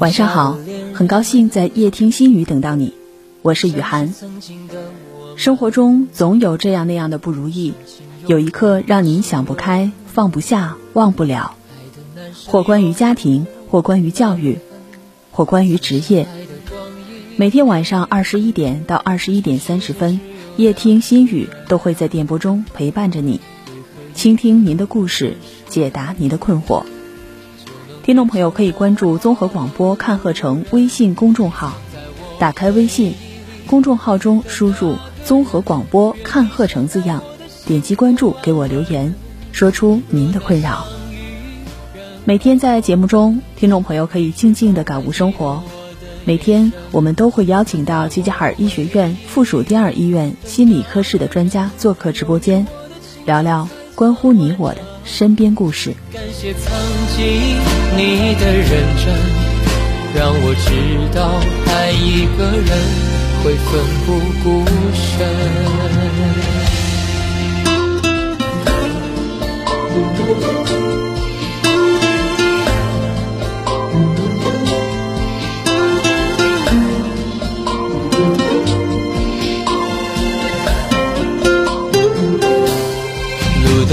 晚上好，很高兴在夜听心语等到你，我是雨涵。生活中总有这样那样的不如意，有一刻让您想不开、放不下、忘不了，或关于家庭，或关于教育，或关于职业。每天晚上二十一点到二十一点三十分，夜听心语都会在电波中陪伴着你，倾听您的故事，解答您的困惑。听众朋友可以关注综合广播看鹤城微信公众号，打开微信公众号中输入“综合广播看鹤城”字样，点击关注，给我留言，说出您的困扰。每天在节目中，听众朋友可以静静的感悟生活。每天我们都会邀请到齐齐哈尔医学院附属第二医院心理科室的专家做客直播间，聊聊关乎你我的身边故事。感谢曾经。你的认真，让我知道爱一个人会奋不顾身。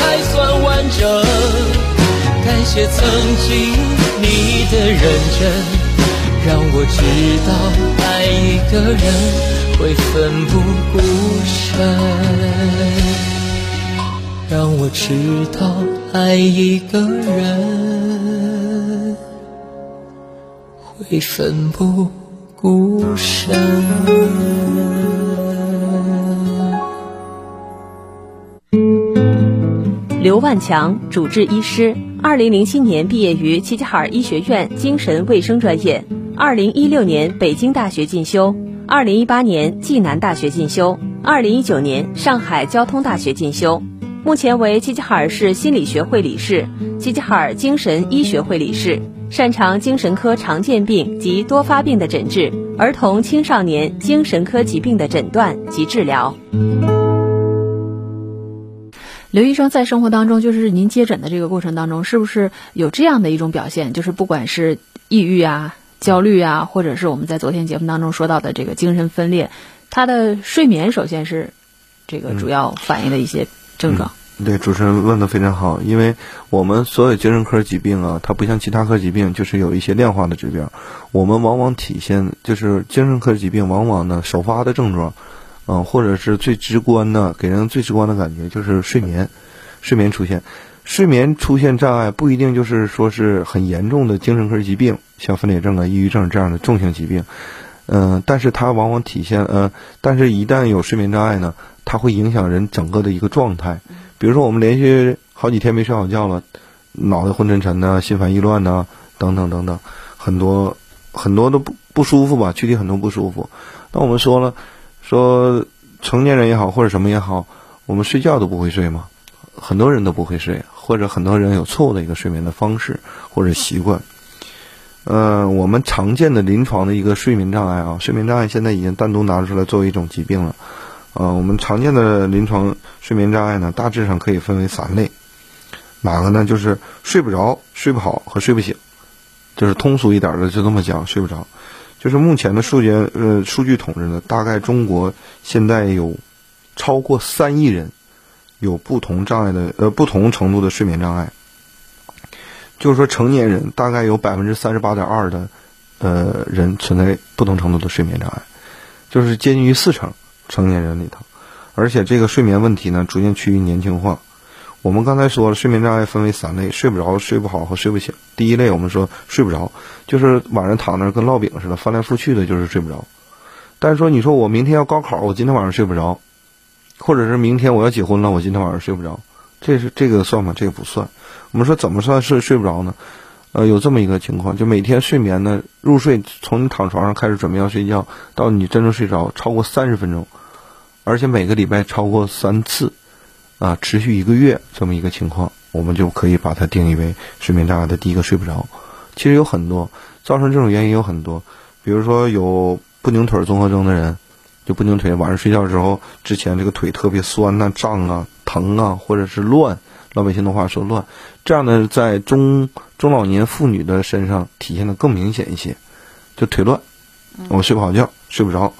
才算完整。感谢曾经你的认真，让我知道爱一个人会奋不顾身。让我知道爱一个人会奋不顾身。刘万强，主治医师，二零零七年毕业于齐齐哈尔医学院精神卫生专业，二零一六年北京大学进修，二零一八年暨南大学进修，二零一九年上海交通大学进修，目前为齐齐哈尔市心理学会理事、齐齐哈尔精神医学会理事，擅长精神科常见病及多发病的诊治，儿童青少年精神科疾病的诊断及治疗。刘医生在生活当中，就是您接诊的这个过程当中，是不是有这样的一种表现？就是不管是抑郁啊、焦虑啊，或者是我们在昨天节目当中说到的这个精神分裂，他的睡眠首先是这个主要反映的一些症状。对，主持人问的非常好，因为我们所有精神科疾病啊，它不像其他科疾病，就是有一些量化的指标。我们往往体现就是精神科疾病往往呢首发的症状。嗯，或者是最直观的，给人最直观的感觉就是睡眠，睡眠出现，睡眠出现障碍不一定就是说是很严重的精神科疾病，像分裂症啊、抑郁症这样的重型疾病，嗯，但是它往往体现，呃，但是一旦有睡眠障碍呢，它会影响人整个的一个状态，比如说我们连续好几天没睡好觉了，脑袋昏沉沉的，心烦意乱呐，等等等等，很多很多都不不舒服吧，具体很多不舒服，那我们说了。说成年人也好，或者什么也好，我们睡觉都不会睡吗？很多人都不会睡，或者很多人有错误的一个睡眠的方式或者习惯。呃，我们常见的临床的一个睡眠障碍啊，睡眠障碍现在已经单独拿出来作为一种疾病了。呃，我们常见的临床睡眠障碍呢，大致上可以分为三类。哪个呢？就是睡不着、睡不好和睡不醒。就是通俗一点的，就这么讲，睡不着。就是目前的数据，呃，数据统计呢，大概中国现在有超过三亿人有不同障碍的，呃，不同程度的睡眠障碍。就是说，成年人大概有百分之三十八点二的，呃，人存在不同程度的睡眠障碍，就是接近于四成成年人里头，而且这个睡眠问题呢，逐渐趋于年轻化。我们刚才说了，睡眠障碍分为三类：睡不着、睡不好和睡不醒。第一类，我们说睡不着，就是晚上躺那跟烙饼似的，翻来覆去的，就是睡不着。但是说，你说我明天要高考，我今天晚上睡不着，或者是明天我要结婚了，我今天晚上睡不着，这是这个算吗？这个不算。我们说怎么算是睡不着呢？呃，有这么一个情况，就每天睡眠呢，入睡从你躺床上开始准备要睡觉，到你真正睡着，超过三十分钟，而且每个礼拜超过三次。啊，持续一个月这么一个情况，我们就可以把它定义为睡眠障碍的第一个睡不着。其实有很多造成这种原因有很多，比如说有不拧腿综合征的人，就不拧腿，晚上睡觉的时候之前这个腿特别酸呐、胀啊、疼啊，或者是乱，老百姓的话说乱，这样呢在中中老年妇女的身上体现的更明显一些，就腿乱，我睡不好觉，睡不着，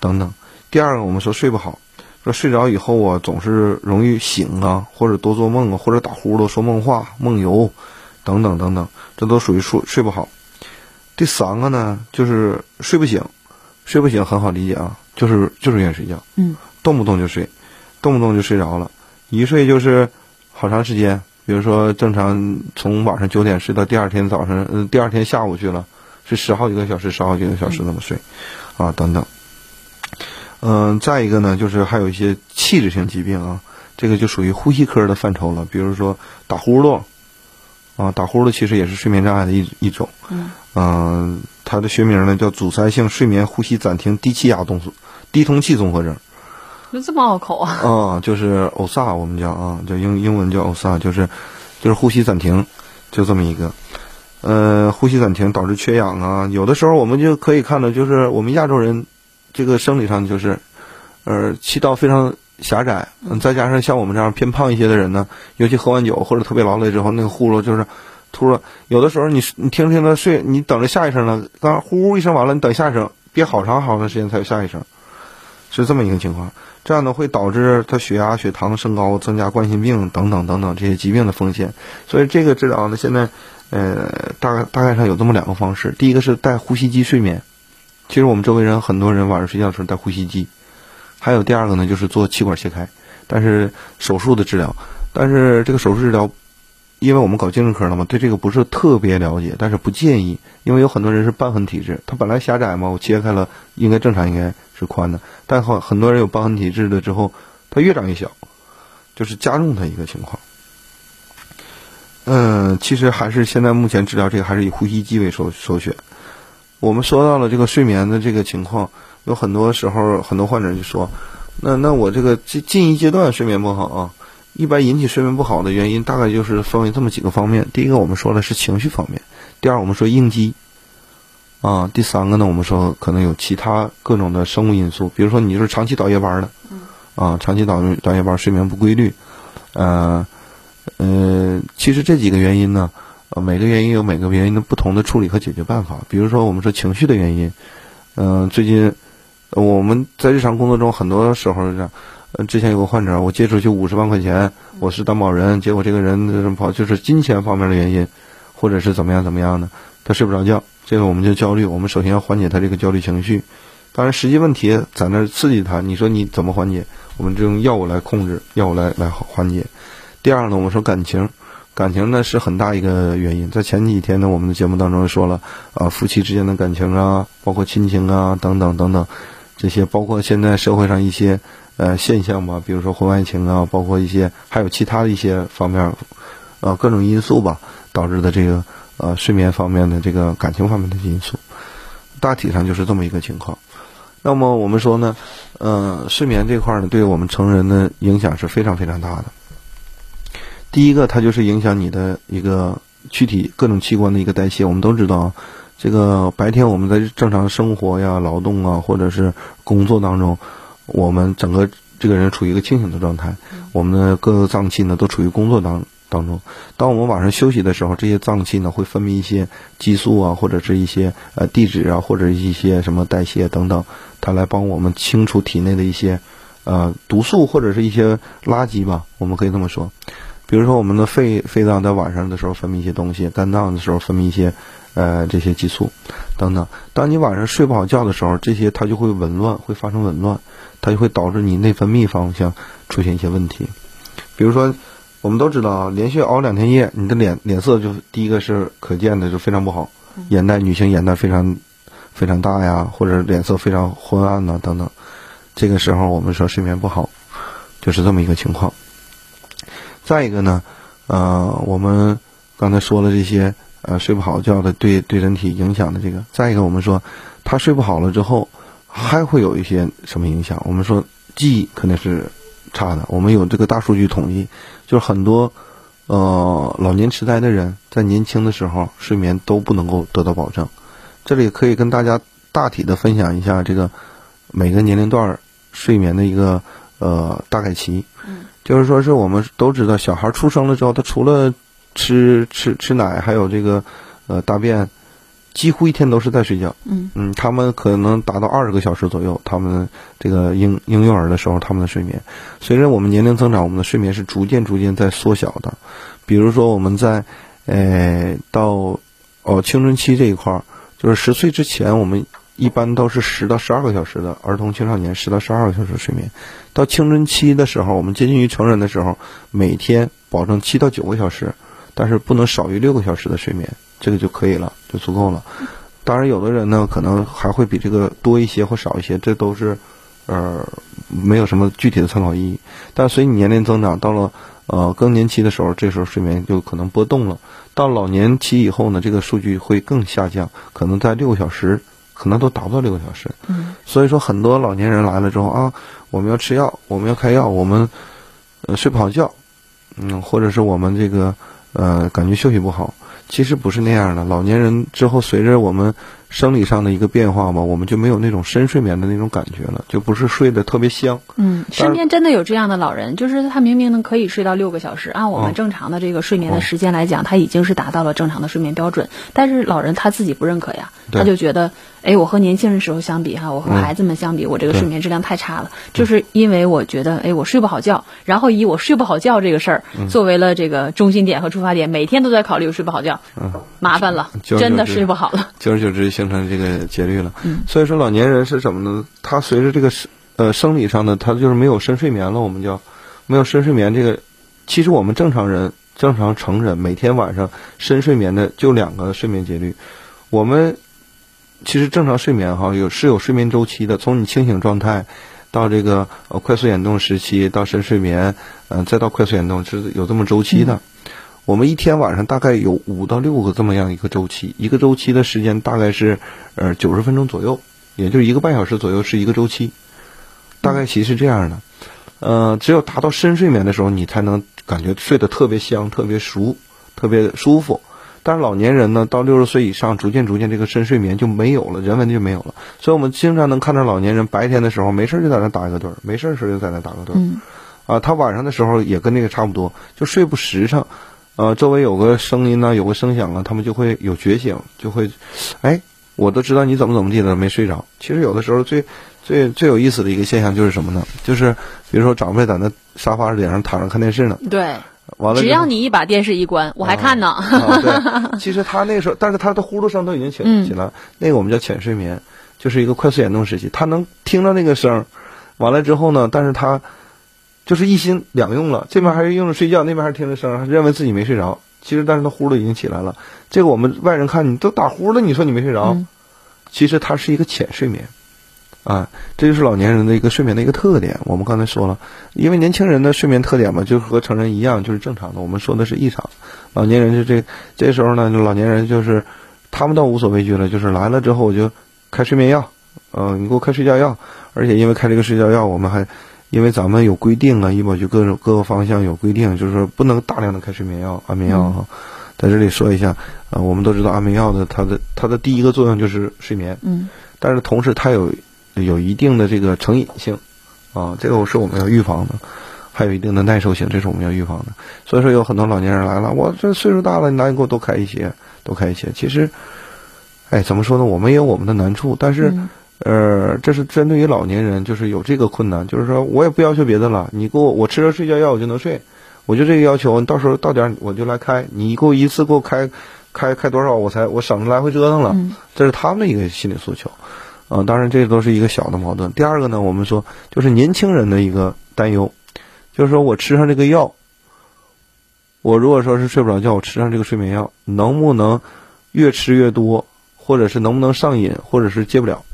等等。第二个，我们说睡不好。说睡着以后啊，总是容易醒啊，或者多做梦啊，或者打呼噜、说梦话、梦游，等等等等，这都属于睡睡不好。第三个呢，就是睡不醒，睡不醒很好理解啊，就是就是愿意睡觉，嗯，动不动就睡，动不动就睡着了，一睡就是好长时间，比如说正常从晚上九点睡到第二天早上，嗯，第二天下午去了，是十好几个小时，十好几个小时那么睡，啊，等等。嗯，再一个呢，就是还有一些器质性疾病啊，这个就属于呼吸科的范畴了。比如说打呼噜，啊，打呼噜其实也是睡眠障碍的一一种。嗯，它的学名呢叫阻塞性睡眠呼吸暂停低气压动低通气综合征。就这么拗口啊？啊，就是 OSA，我们叫啊，叫英英文叫 OSA，就是就是呼吸暂停，就这么一个。呃，呼吸暂停导致缺氧啊，有的时候我们就可以看到，就是我们亚洲人。这个生理上就是，呃，气道非常狭窄，嗯，再加上像我们这样偏胖一些的人呢，尤其喝完酒或者特别劳累之后，那个呼噜就是突然，有的时候你你听听他睡，你等着下一声呢，刚呼一声完了，你等下一声，憋好长好长时间才有下一声，是这么一个情况。这样呢会导致他血压、血糖升高，增加冠心病等等等等这些疾病的风险。所以这个治疗呢，现在呃大概大概上有这么两个方式，第一个是带呼吸机睡眠。其实我们周围人很多人晚上睡觉的时候戴呼吸机，还有第二个呢，就是做气管切开，但是手术的治疗，但是这个手术治疗，因为我们搞精神科的嘛，对这个不是特别了解，但是不建议，因为有很多人是瘢痕体质，他本来狭窄嘛，我切开了应该正常应该是宽的，但很很多人有瘢痕体质的之后，它越长越小，就是加重它一个情况。嗯，其实还是现在目前治疗这个还是以呼吸机为首首选。我们说到了这个睡眠的这个情况，有很多时候很多患者就说，那那我这个近近一阶段睡眠不好啊，一般引起睡眠不好的原因大概就是分为这么几个方面。第一个我们说的是情绪方面，第二我们说应激，啊，第三个呢我们说可能有其他各种的生物因素，比如说你就是长期倒夜班的，啊，长期倒倒夜班睡眠不规律，呃，呃，其实这几个原因呢。呃，每个原因有每个原因的不同的处理和解决办法。比如说，我们说情绪的原因，嗯，最近我们在日常工作中很多时候是这样。嗯，之前有个患者，我借出去五十万块钱，我是担保人，结果这个人跑就是金钱方面的原因，或者是怎么样怎么样的，他睡不着觉，这个我们就焦虑。我们首先要缓解他这个焦虑情绪。当然，实际问题在那刺激他，你说你怎么缓解？我们就用药物来控制，药物来来缓解。第二呢，我们说感情。感情呢是很大一个原因，在前几天呢，我们的节目当中说了，啊，夫妻之间的感情啊，包括亲情啊，等等等等，这些包括现在社会上一些呃现象吧，比如说婚外情啊，包括一些还有其他的一些方面，呃，各种因素吧，导致的这个呃睡眠方面的这个感情方面的因素，大体上就是这么一个情况。那么我们说呢，呃，睡眠这块呢，对我们成人的影响是非常非常大的。第一个，它就是影响你的一个躯体各种器官的一个代谢。我们都知道，这个白天我们在正常生活呀、劳动啊，或者是工作当中，我们整个这个人处于一个清醒的状态，我们的各个脏器呢都处于工作当当中。当我们晚上休息的时候，这些脏器呢会分泌一些激素啊，或者是一些呃地质啊，或者是一些什么代谢等等，它来帮我们清除体内的一些呃毒素或者是一些垃圾吧，我们可以这么说。比如说我们的肺肺脏在晚上的时候分泌一些东西，肝脏的时候分泌一些呃这些激素等等。当你晚上睡不好觉的时候，这些它就会紊乱，会发生紊乱，它就会导致你内分泌方向出现一些问题。比如说，我们都知道啊，连续熬两天夜，你的脸脸色就第一个是可见的就非常不好，眼袋女性眼袋非常非常大呀，或者脸色非常昏暗呐等等。这个时候我们说睡眠不好，就是这么一个情况。再一个呢，呃，我们刚才说了这些，呃，睡不好觉的对对人体影响的这个。再一个，我们说他睡不好了之后，还会有一些什么影响？我们说记忆肯定是差的。我们有这个大数据统计，就是很多呃老年痴呆的人在年轻的时候睡眠都不能够得到保证。这里可以跟大家大体的分享一下这个每个年龄段睡眠的一个呃大概期。就是说，是我们都知道，小孩出生了之后，他除了吃吃吃奶，还有这个呃大便，几乎一天都是在睡觉。嗯嗯，他们可能达到二十个小时左右。他们这个婴婴幼儿的时候，他们的睡眠，随着我们年龄增长，我们的睡眠是逐渐逐渐在缩小的。比如说，我们在呃到哦青春期这一块儿，就是十岁之前，我们。一般都是十到十二个小时的儿童青少年，十到十二个小时睡眠。到青春期的时候，我们接近于成人的时候，每天保证七到九个小时，但是不能少于六个小时的睡眠，这个就可以了，就足够了。当然，有的人呢，可能还会比这个多一些或少一些，这都是呃没有什么具体的参考意义。但随你年龄增长，到了呃更年期的时候，这时候睡眠就可能波动了。到老年期以后呢，这个数据会更下降，可能在六个小时。可能都达不到六个小时，嗯，所以说很多老年人来了之后啊，我们要吃药，我们要开药，我们呃睡不好觉，嗯，或者是我们这个呃感觉休息不好，其实不是那样的。老年人之后随着我们。生理上的一个变化嘛，我们就没有那种深睡眠的那种感觉了，就不是睡得特别香。嗯，身边真的有这样的老人，就是他明明能可以睡到六个小时，按我们正常的这个睡眠的时间来讲，他已经是达到了正常的睡眠标准。但是老人他自己不认可呀，他就觉得，哎，我和年轻人时候相比哈，我和孩子们相比，我这个睡眠质量太差了，就是因为我觉得，哎，我睡不好觉，然后以我睡不好觉这个事儿作为了这个中心点和出发点，每天都在考虑我睡不好觉，麻烦了，真的睡不好了，久而久之。形成这个节律了，所以说老年人是什么呢？他随着这个生呃生理上的，他就是没有深睡眠了。我们叫没有深睡眠。这个其实我们正常人、正常成人每天晚上深睡眠的就两个睡眠节律。我们其实正常睡眠哈有是有睡眠周期的，从你清醒状态到这个呃快速眼动时期到深睡眠，嗯，再到快速眼动是有这么周期的。我们一天晚上大概有五到六个这么样一个周期，一个周期的时间大概是呃九十分钟左右，也就是一个半小时左右是一个周期，大概其实是这样的。呃，只有达到深睡眠的时候，你才能感觉睡得特别香、特别熟、特别舒服。但是老年人呢，到六十岁以上，逐渐逐渐这个深睡眠就没有了，人文就没有了。所以我们经常能看到老年人白天的时候没事就在那打一个盹儿，没事的时候就在那打个盹儿。啊，他晚上的时候也跟那个差不多，就睡不实诚。呃，周围有个声音呢，有个声响啊，他们就会有觉醒，就会，哎，我都知道你怎么怎么地了，没睡着。其实有的时候最最最有意思的一个现象就是什么呢？就是比如说长辈在那沙发顶上躺着看电视呢。对。完了。只要你一把电视一关，我还看呢。对。其实他那时候，但是他的呼噜声都已经起起来，那个我们叫浅睡眠，就是一个快速眼动时期，他能听到那个声，完了之后呢，但是他。就是一心两用了，这边还是用着睡觉，那边还是听着声，认为自己没睡着。其实，但是他呼噜已经起来了。这个我们外人看你都打呼了，你说你没睡着，其实它是一个浅睡眠，啊，这就是老年人的一个睡眠的一个特点。我们刚才说了，因为年轻人的睡眠特点嘛，就和成人一样，就是正常的。我们说的是异常，老年人就这这时候呢，老年人就是他们倒无所畏惧了，就是来了之后我就开睡眠药，嗯，你给我开睡觉药，而且因为开这个睡觉药，我们还。因为咱们有规定啊，医保局各种各个方向有规定，就是说不能大量的开睡眠药、安眠药哈。在这里说一下，呃，我们都知道安眠药的它的它的第一个作用就是睡眠，嗯，但是同时它有有一定的这个成瘾性，啊，这个是我们要预防的，还有一定的耐受性，这是我们要预防的。所以说有很多老年人来了，我这岁数大了，你拿你给我多开一些，多开一些。其实，哎，怎么说呢？我们也有我们的难处，但是。呃，这是针对于老年人，就是有这个困难，就是说我也不要求别的了，你给我我吃了睡觉药我就能睡，我就这个要求，你到时候到点我就来开，你给我一次给我开，开开多少我才我省得来回折腾了，这是他们的一个心理诉求，啊，当然这都是一个小的矛盾。第二个呢，我们说就是年轻人的一个担忧，就是说我吃上这个药，我如果说是睡不着觉，我吃上这个睡眠药，能不能越吃越多，或者是能不能上瘾，或者是戒不了。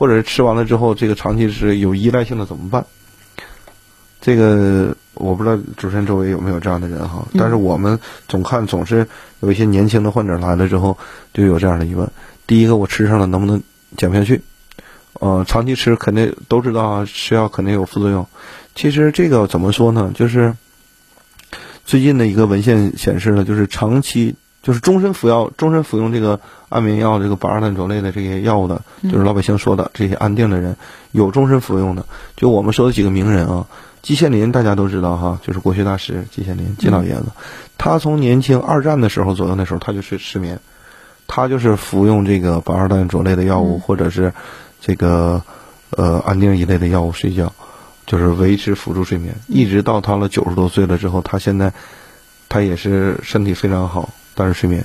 或者是吃完了之后，这个长期是有依赖性的怎么办？这个我不知道主持人周围有没有这样的人哈。但是我们总看总是有一些年轻的患者来了之后就有这样的疑问：第一个，我吃上了能不能减不下去？呃，长期吃肯定都知道啊，吃药肯定有副作用。其实这个怎么说呢？就是最近的一个文献显示了，就是长期。就是终身服药、终身服用这个安眠药、这个巴尔氮卓类的这些药物的，就是老百姓说的这些安定的人，有终身服用的。就我们说的几个名人啊，季羡林大家都知道哈，就是国学大师季羡林季老爷子，他从年轻二战的时候左右那时候他就是失眠，他就是服用这个巴尔氮卓类的药物或者是这个呃安定一类的药物睡觉，就是维持辅助睡眠，一直到他了九十多岁了之后，他现在他也是身体非常好。但是睡眠，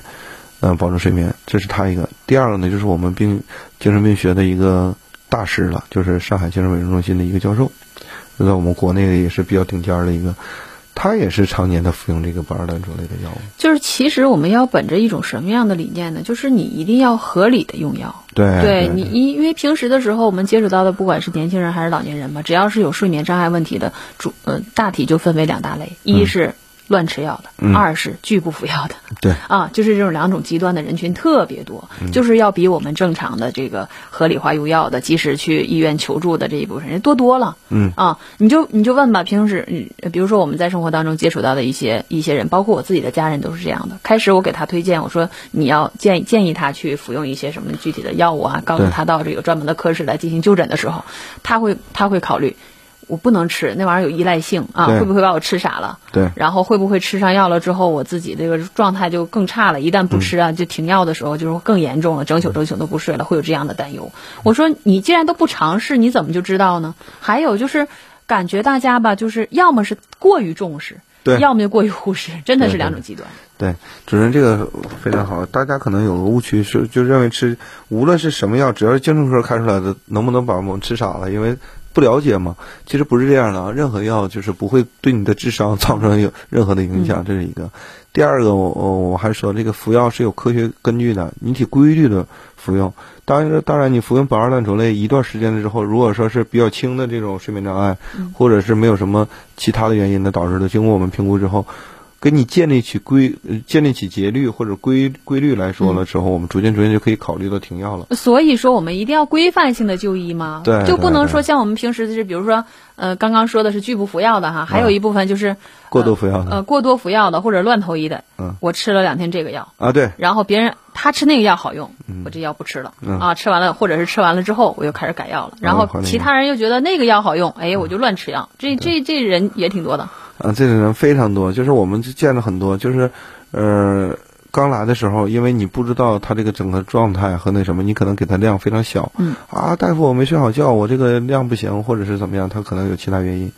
嗯，保证睡眠，这是他一个。第二个呢，就是我们病精神病学的一个大师了，就是上海精神卫生中心的一个教授，在我们国内也是比较顶尖的一个，他也是常年的服用这个巴尔氮卓类的药物。就是其实我们要本着一种什么样的理念呢？就是你一定要合理的用药。对，对你因因为平时的时候我们接触到的，不管是年轻人还是老年人嘛，只要是有睡眠障碍问题的，主呃大体就分为两大类，一是。乱吃药的，二是拒不服药的，对啊，就是这种两种极端的人群特别多，就是要比我们正常的这个合理化用药的，及时去医院求助的这一部分人多多了。嗯啊，你就你就问吧，平时嗯，比如说我们在生活当中接触到的一些一些人，包括我自己的家人都是这样的。开始我给他推荐，我说你要建议建议他去服用一些什么具体的药物啊，告诉他到这个专门的科室来进行就诊的时候，他会他会考虑。我不能吃那玩意儿有依赖性啊，会不会把我吃傻了？对，然后会不会吃上药了之后，我自己这个状态就更差了？一旦不吃啊，就停药的时候就是更严重了，整宿整宿都不睡了，会有这样的担忧。我说你既然都不尝试，你怎么就知道呢？还有就是感觉大家吧，就是要么是过于重视，对，要么就过于忽视，真的是两种极端。对，主任这个非常好。大家可能有个误区是，就认为吃无论是什么药，只要是精神科开出来的，能不能把我们吃傻了？因为不了解嘛，其实不是这样的啊。任何药就是不会对你的智商 造成有任何的影响，这是一个。第二个，我我我还说这个服药是有科学根据的，你得规律的服用。当然，当然你服用苯二氮卓类一段时间了之后，如果说是比较轻的这种睡眠障碍，或者是没有什么其他的原因的导致的，经过我们评估之后。给你建立起规，建立起节律或者规规律来说的时候，我们逐渐逐渐就可以考虑到停药了。所以说，我们一定要规范性的就医吗？对，就不能说像我们平时就是，比如说，呃，刚刚说的是拒不服药的哈，还有一部分就是过多服药的，呃，过多服药的或者乱投医的。嗯，我吃了两天这个药啊，对，然后别人他吃那个药好用，我这药不吃了啊，吃完了或者是吃完了之后我又开始改药了，然后其他人又觉得那个药好用，哎，我就乱吃药，这这这人也挺多的。啊，这种人非常多，就是我们见了很多，就是，呃，刚来的时候，因为你不知道他这个整个状态和那什么，你可能给他量非常小，嗯，啊，大夫我没睡好觉，我这个量不行，或者是怎么样，他可能有其他原因，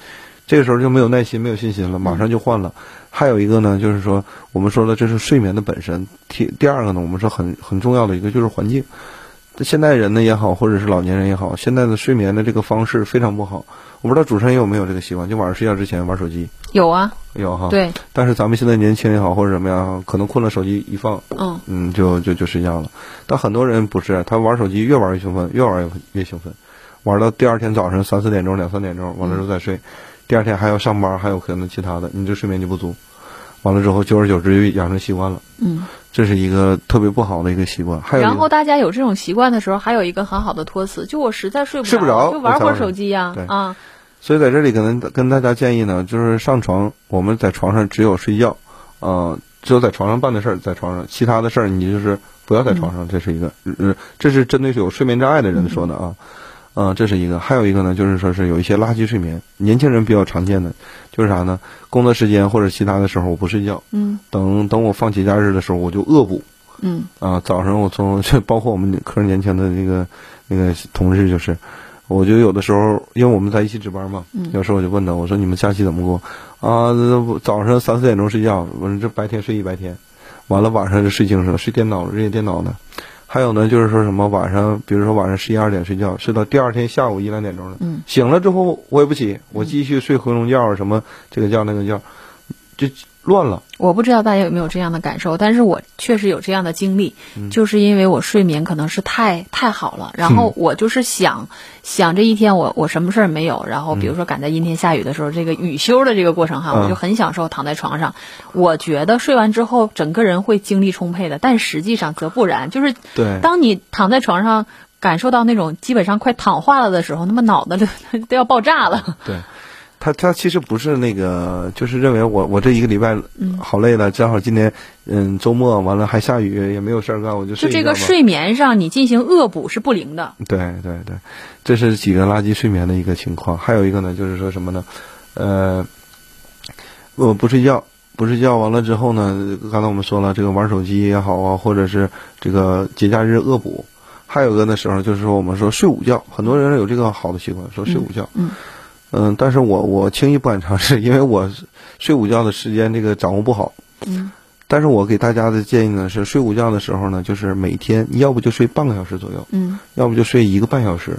这个时候就没有耐心，没有信心了，马上就换了。还有一个呢，就是说我们说了，这是睡眠的本身。第第二个呢，我们说很很重要的一个就是环境。现代人呢也好，或者是老年人也好，现在的睡眠的这个方式非常不好。我不知道主持人有没有这个习惯，就晚上睡觉之前玩手机。有啊，有哈。对。但是咱们现在年轻也好，或者什么呀，可能困了，手机一放，嗯嗯，就就就睡觉了。但很多人不是，他玩手机越玩越兴奋，越玩越越兴奋，玩到第二天早上三四点钟、两三点钟，完了之后再睡，第二天还要上班，还有可能其他的，你这睡眠就不足。完了之后，久而久之就养成习惯了。嗯。这是一个特别不好的一个习惯。还有，然后大家有这种习惯的时候，还有一个很好的托词，就我实在睡不着，就玩会儿手机呀。对啊。所以在这里可能跟大家建议呢，就是上床，我们在床上只有睡觉，呃，只有在床上办的事儿在床上，其他的事儿你就是不要在床上。这是一个，呃，这是针对有睡眠障碍的人说的啊。嗯，这是一个，还有一个呢，就是说是有一些垃圾睡眠，年轻人比较常见的，就是啥呢？工作时间或者其他的时候我不睡觉，嗯，等等我放节假日的时候我就恶补，嗯，啊，早上我从 就包括我们科年轻的那个那个同事就是，我就有的时候因为我们在一起值班嘛，有时候我就问他，我说你们假期怎么过？啊，早上三四点钟睡觉，我说这白天睡一白天，完了晚上就睡精神了，睡电脑了，日夜颠倒的。还有呢，就是说什么晚上，比如说晚上十一二点睡觉，睡到第二天下午一两点钟了，醒了之后我也不起，我继续睡回笼觉，什么这个觉那个觉，就。乱了，我不知道大家有没有这样的感受，但是我确实有这样的经历，就是因为我睡眠可能是太太好了，然后我就是想想这一天我我什么事儿没有，然后比如说赶在阴天下雨的时候，这个雨休的这个过程哈，我就很享受躺在床上，我觉得睡完之后整个人会精力充沛的，但实际上则不然，就是当你躺在床上感受到那种基本上快躺化了的时候，那么脑子都 都要爆炸了。对。他他其实不是那个，就是认为我我这一个礼拜好累了，正好今天嗯周末完了还下雨也没有事儿干，我就就这个睡眠上你进行恶补是不灵的。对对对，这是几个垃圾睡眠的一个情况。还有一个呢，就是说什么呢？呃，我不睡觉，不睡觉完了之后呢，刚才我们说了，这个玩手机也好啊，或者是这个节假日恶补。还有个那时候就是说我们说睡午觉，很多人有这个好的习惯，说睡午觉。嗯。嗯，但是我我轻易不敢尝试，因为我睡午觉的时间这个掌握不好。嗯。但是我给大家的建议呢是，睡午觉的时候呢，就是每天要不就睡半个小时左右，嗯，要不就睡一个半小时，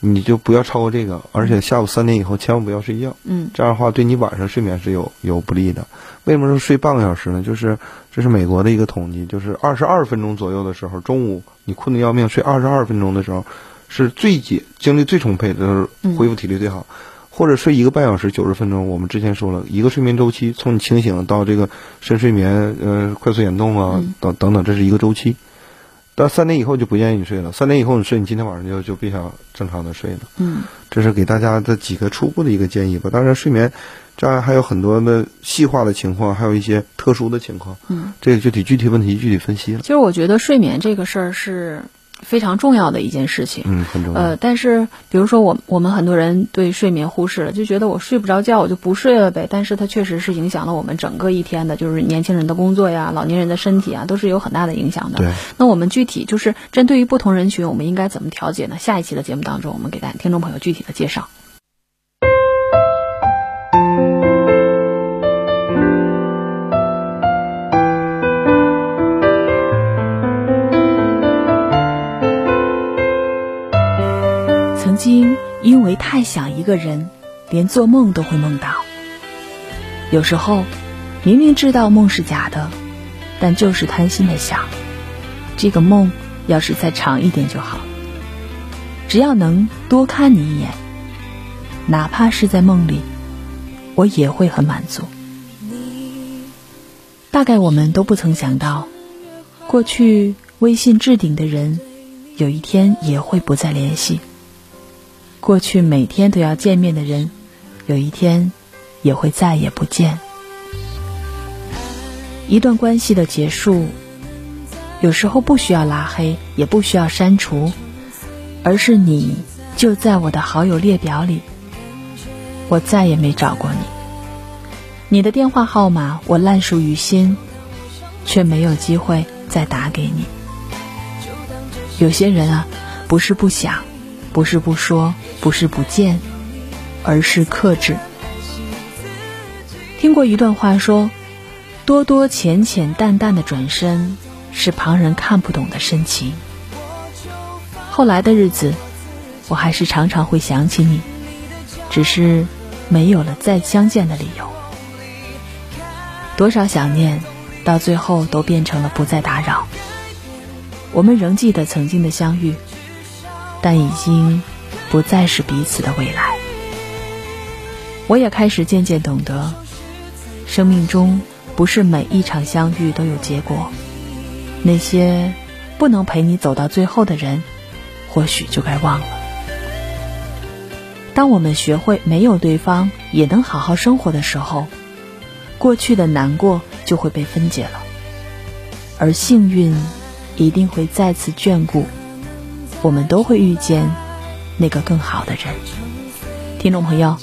你就不要超过这个。而且下午三点以后千万不要睡觉，嗯，这样的话对你晚上睡眠是有有不利的。为什么说睡半个小时呢？就是这是美国的一个统计，就是二十二分钟左右的时候，中午你困得要命，睡二十二分钟的时候，是最解精力最充沛的，就是恢复体力最好。或者睡一个半小时九十分钟，我们之前说了一个睡眠周期，从你清醒到这个深睡眠，呃，快速眼动啊，等等等，这是一个周期。但三点以后就不建议你睡了，三点以后你睡，你今天晚上就就别想正常的睡了。嗯，这是给大家的几个初步的一个建议吧。当然，睡眠障碍还有很多的细化的情况，还有一些特殊的情况。嗯，这个具体具体问题具体分析了。其实我觉得睡眠这个事儿是。非常重要的一件事情，嗯，很重要。呃，但是比如说我我们很多人对睡眠忽视了，就觉得我睡不着觉，我就不睡了呗。但是它确实是影响了我们整个一天的，就是年轻人的工作呀、老年人的身体啊，都是有很大的影响的。对。那我们具体就是针对于不同人群，我们应该怎么调节呢？下一期的节目当中，我们给大家听众朋友具体的介绍。因为太想一个人，连做梦都会梦到。有时候，明明知道梦是假的，但就是贪心的想，这个梦要是再长一点就好。只要能多看你一眼，哪怕是在梦里，我也会很满足。大概我们都不曾想到，过去微信置顶的人，有一天也会不再联系。过去每天都要见面的人，有一天也会再也不见。一段关系的结束，有时候不需要拉黑，也不需要删除，而是你就在我的好友列表里，我再也没找过你。你的电话号码我烂熟于心，却没有机会再打给你。有些人啊，不是不想。不是不说，不是不见，而是克制。听过一段话说：“多多浅浅淡淡的转身，是旁人看不懂的深情。”后来的日子，我还是常常会想起你，只是没有了再相见的理由。多少想念，到最后都变成了不再打扰。我们仍记得曾经的相遇。但已经不再是彼此的未来。我也开始渐渐懂得，生命中不是每一场相遇都有结果。那些不能陪你走到最后的人，或许就该忘了。当我们学会没有对方也能好好生活的时候，过去的难过就会被分解了，而幸运一定会再次眷顾，我们都会遇见那个更好的人。听众朋友，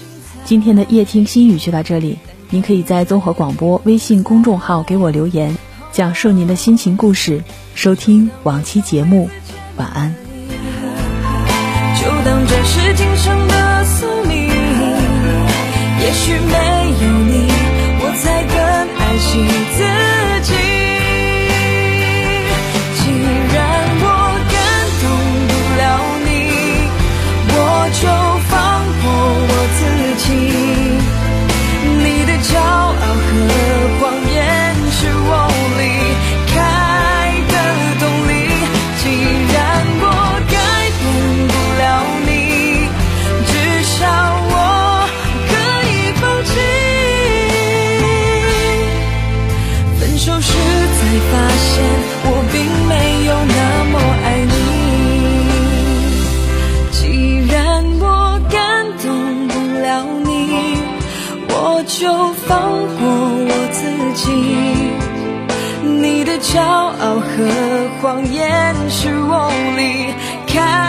今天的夜听心语就到这里，您可以在综合广播微信公众号给我留言，讲述您的心情故事，收听往期节目。晚安。就当这是今生的宿命，也许没有你，我才更爱惜自。我就放过我自己。你的骄傲和谎言是我离开。